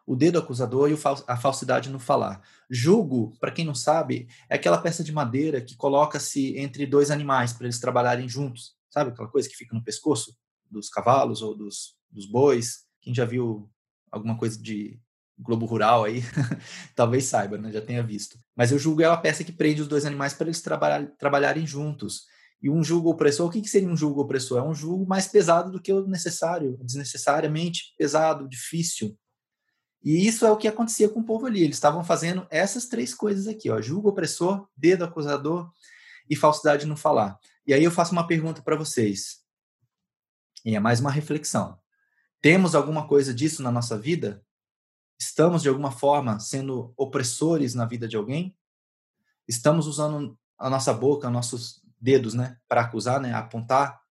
o dedo acusador e a falsidade no falar. Julgo, para quem não sabe, é aquela peça de madeira que coloca-se entre dois animais para eles trabalharem juntos. Sabe aquela coisa que fica no pescoço dos cavalos ou dos, dos bois? Quem já viu alguma coisa de Globo Rural aí, talvez saiba, né? já tenha visto. Mas o julgo é uma peça que prende os dois animais para eles trabalhar, trabalharem juntos. E um julgo opressor, o que, que seria um julgo opressor? É um julgo mais pesado do que o necessário, desnecessariamente pesado, difícil. E isso é o que acontecia com o povo ali. Eles estavam fazendo essas três coisas aqui: ó, julgo opressor, dedo acusador e falsidade no falar. E aí eu faço uma pergunta para vocês. E é mais uma reflexão. Temos alguma coisa disso na nossa vida? Estamos, de alguma forma, sendo opressores na vida de alguém? Estamos usando a nossa boca, nossos dedos, né, para acusar, né, apontar,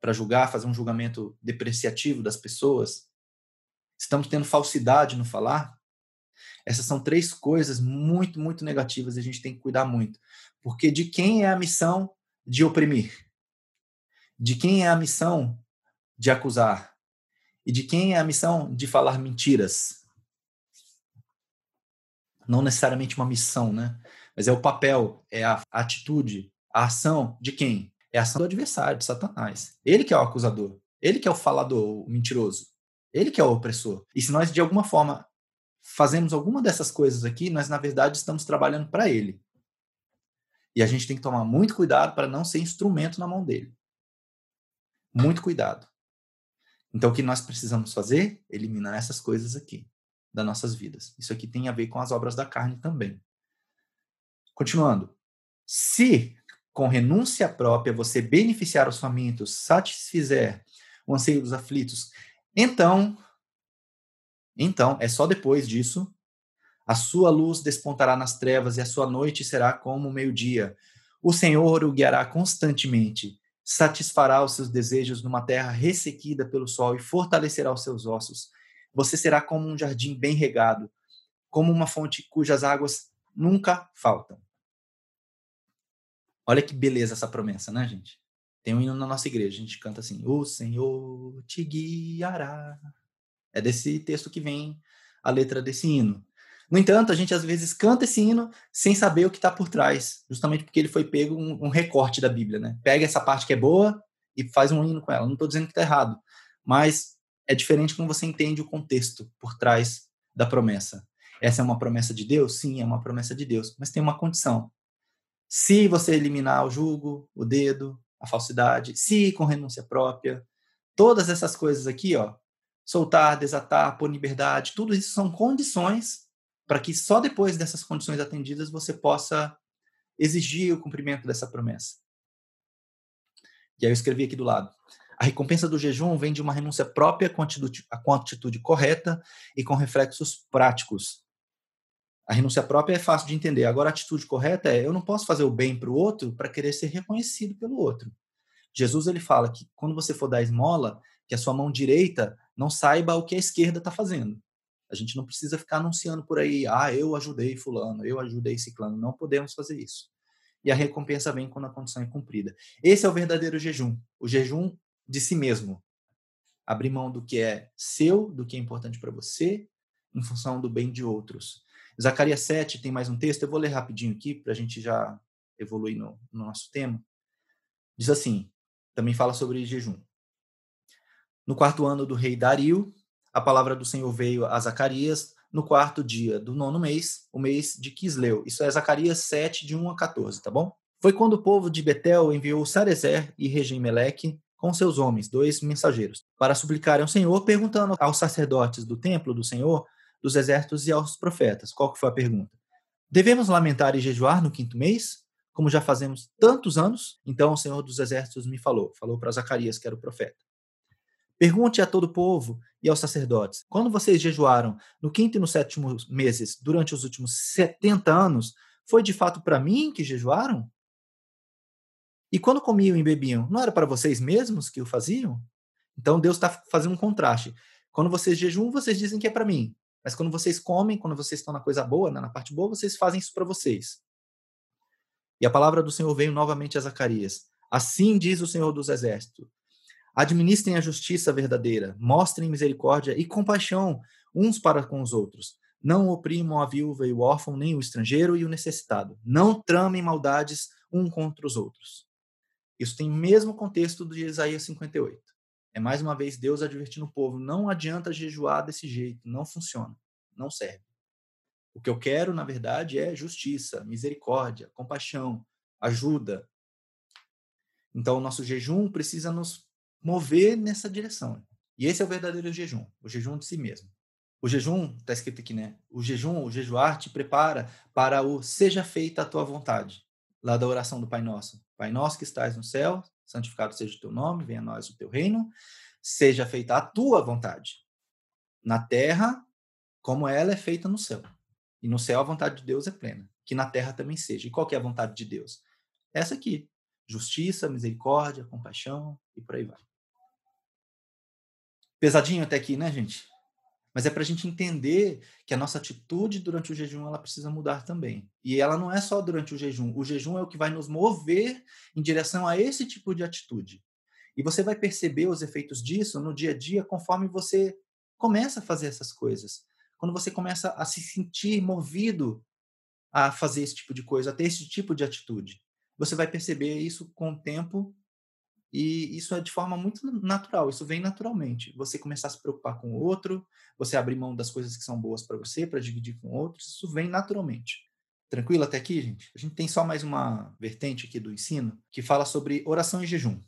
para julgar, fazer um julgamento depreciativo das pessoas? Estamos tendo falsidade no falar? Essas são três coisas muito, muito negativas e a gente tem que cuidar muito. Porque de quem é a missão de oprimir? De quem é a missão de acusar? E de quem é a missão de falar mentiras? não necessariamente uma missão, né? Mas é o papel, é a atitude, a ação de quem? É a ação do adversário, de Satanás. Ele que é o acusador, ele que é o falador, o mentiroso, ele que é o opressor. E se nós de alguma forma fazemos alguma dessas coisas aqui, nós na verdade estamos trabalhando para ele. E a gente tem que tomar muito cuidado para não ser instrumento na mão dele. Muito cuidado. Então, o que nós precisamos fazer? Eliminar essas coisas aqui das nossas vidas. Isso aqui tem a ver com as obras da carne também. Continuando. Se com renúncia própria você beneficiar os famintos, satisfizer o anseio dos aflitos. Então, então, é só depois disso, a sua luz despontará nas trevas e a sua noite será como o meio-dia. O Senhor o guiará constantemente, satisfará os seus desejos numa terra ressequida pelo sol e fortalecerá os seus ossos. Você será como um jardim bem regado, como uma fonte cujas águas nunca faltam. Olha que beleza essa promessa, né, gente? Tem um hino na nossa igreja, a gente canta assim: O Senhor te guiará. É desse texto que vem a letra desse hino. No entanto, a gente às vezes canta esse hino sem saber o que está por trás, justamente porque ele foi pego um, um, recorte da Bíblia, né? Pega essa parte que é boa e faz um hino com ela. Não estou dizendo que está errado, mas é diferente quando você entende o contexto por trás da promessa. Essa é uma promessa de Deus? Sim, é uma promessa de Deus, mas tem uma condição. Se você eliminar o julgo, o dedo, a falsidade, se com renúncia própria, todas essas coisas aqui, ó, soltar, desatar, pôr liberdade, tudo isso são condições para que só depois dessas condições atendidas você possa exigir o cumprimento dessa promessa. E aí eu escrevi aqui do lado. A recompensa do jejum vem de uma renúncia própria com atitude, com atitude correta e com reflexos práticos. A renúncia própria é fácil de entender. Agora, a atitude correta é: eu não posso fazer o bem para o outro para querer ser reconhecido pelo outro. Jesus ele fala que quando você for dar esmola, que a sua mão direita não saiba o que a esquerda está fazendo. A gente não precisa ficar anunciando por aí, ah, eu ajudei fulano, eu ajudei ciclano. Não podemos fazer isso. E a recompensa vem quando a condição é cumprida. Esse é o verdadeiro jejum. O jejum de si mesmo. Abrir mão do que é seu, do que é importante para você, em função do bem de outros. Zacarias 7 tem mais um texto, eu vou ler rapidinho aqui para a gente já evoluir no, no nosso tema. Diz assim, também fala sobre jejum. No quarto ano do rei Dario, a palavra do Senhor veio a Zacarias no quarto dia do nono mês, o mês de Quisleu. Isso é Zacarias 7, de 1 a 14, tá bom? Foi quando o povo de Betel enviou Sarezer e Regem-Meleque com seus homens, dois mensageiros, para suplicarem ao Senhor, perguntando aos sacerdotes do templo do Senhor, dos exércitos e aos profetas. Qual que foi a pergunta? Devemos lamentar e jejuar no quinto mês, como já fazemos tantos anos? Então o Senhor dos exércitos me falou, falou para Zacarias, que era o profeta. Pergunte a todo o povo e aos sacerdotes: quando vocês jejuaram no quinto e no sétimo meses, durante os últimos 70 anos, foi de fato para mim que jejuaram? E quando comiam e bebiam, não era para vocês mesmos que o faziam? Então Deus está fazendo um contraste. Quando vocês jejuam, vocês dizem que é para mim. Mas quando vocês comem, quando vocês estão na coisa boa, na parte boa, vocês fazem isso para vocês. E a palavra do Senhor veio novamente a Zacarias. Assim diz o Senhor dos Exércitos: Administrem a justiça verdadeira, mostrem misericórdia e compaixão uns para com os outros. Não oprimam a viúva e o órfão, nem o estrangeiro e o necessitado. Não tramem maldades um contra os outros. Isso tem o mesmo contexto de Isaías 58. É mais uma vez Deus advertindo o povo: não adianta jejuar desse jeito, não funciona, não serve. O que eu quero, na verdade, é justiça, misericórdia, compaixão, ajuda. Então, o nosso jejum precisa nos mover nessa direção. E esse é o verdadeiro jejum, o jejum de si mesmo. O jejum, está escrito aqui, né? O jejum, o jejuar te prepara para o seja feita a tua vontade lá da oração do Pai Nosso. Pai Nosso que estás no céu, santificado seja o teu nome, venha a nós o teu reino, seja feita a tua vontade, na terra, como ela é feita no céu. E no céu a vontade de Deus é plena, que na terra também seja. E qual é a vontade de Deus? Essa aqui, justiça, misericórdia, compaixão e por aí vai. Pesadinho até aqui, né, gente? Mas é para a gente entender que a nossa atitude durante o jejum ela precisa mudar também. E ela não é só durante o jejum. O jejum é o que vai nos mover em direção a esse tipo de atitude. E você vai perceber os efeitos disso no dia a dia conforme você começa a fazer essas coisas. Quando você começa a se sentir movido a fazer esse tipo de coisa, a ter esse tipo de atitude. Você vai perceber isso com o tempo e isso é de forma muito natural, isso vem naturalmente. Você começar a se preocupar com o outro, você abrir mão das coisas que são boas para você, para dividir com outros, isso vem naturalmente. Tranquilo até aqui, gente? A gente tem só mais uma vertente aqui do ensino que fala sobre oração e jejum.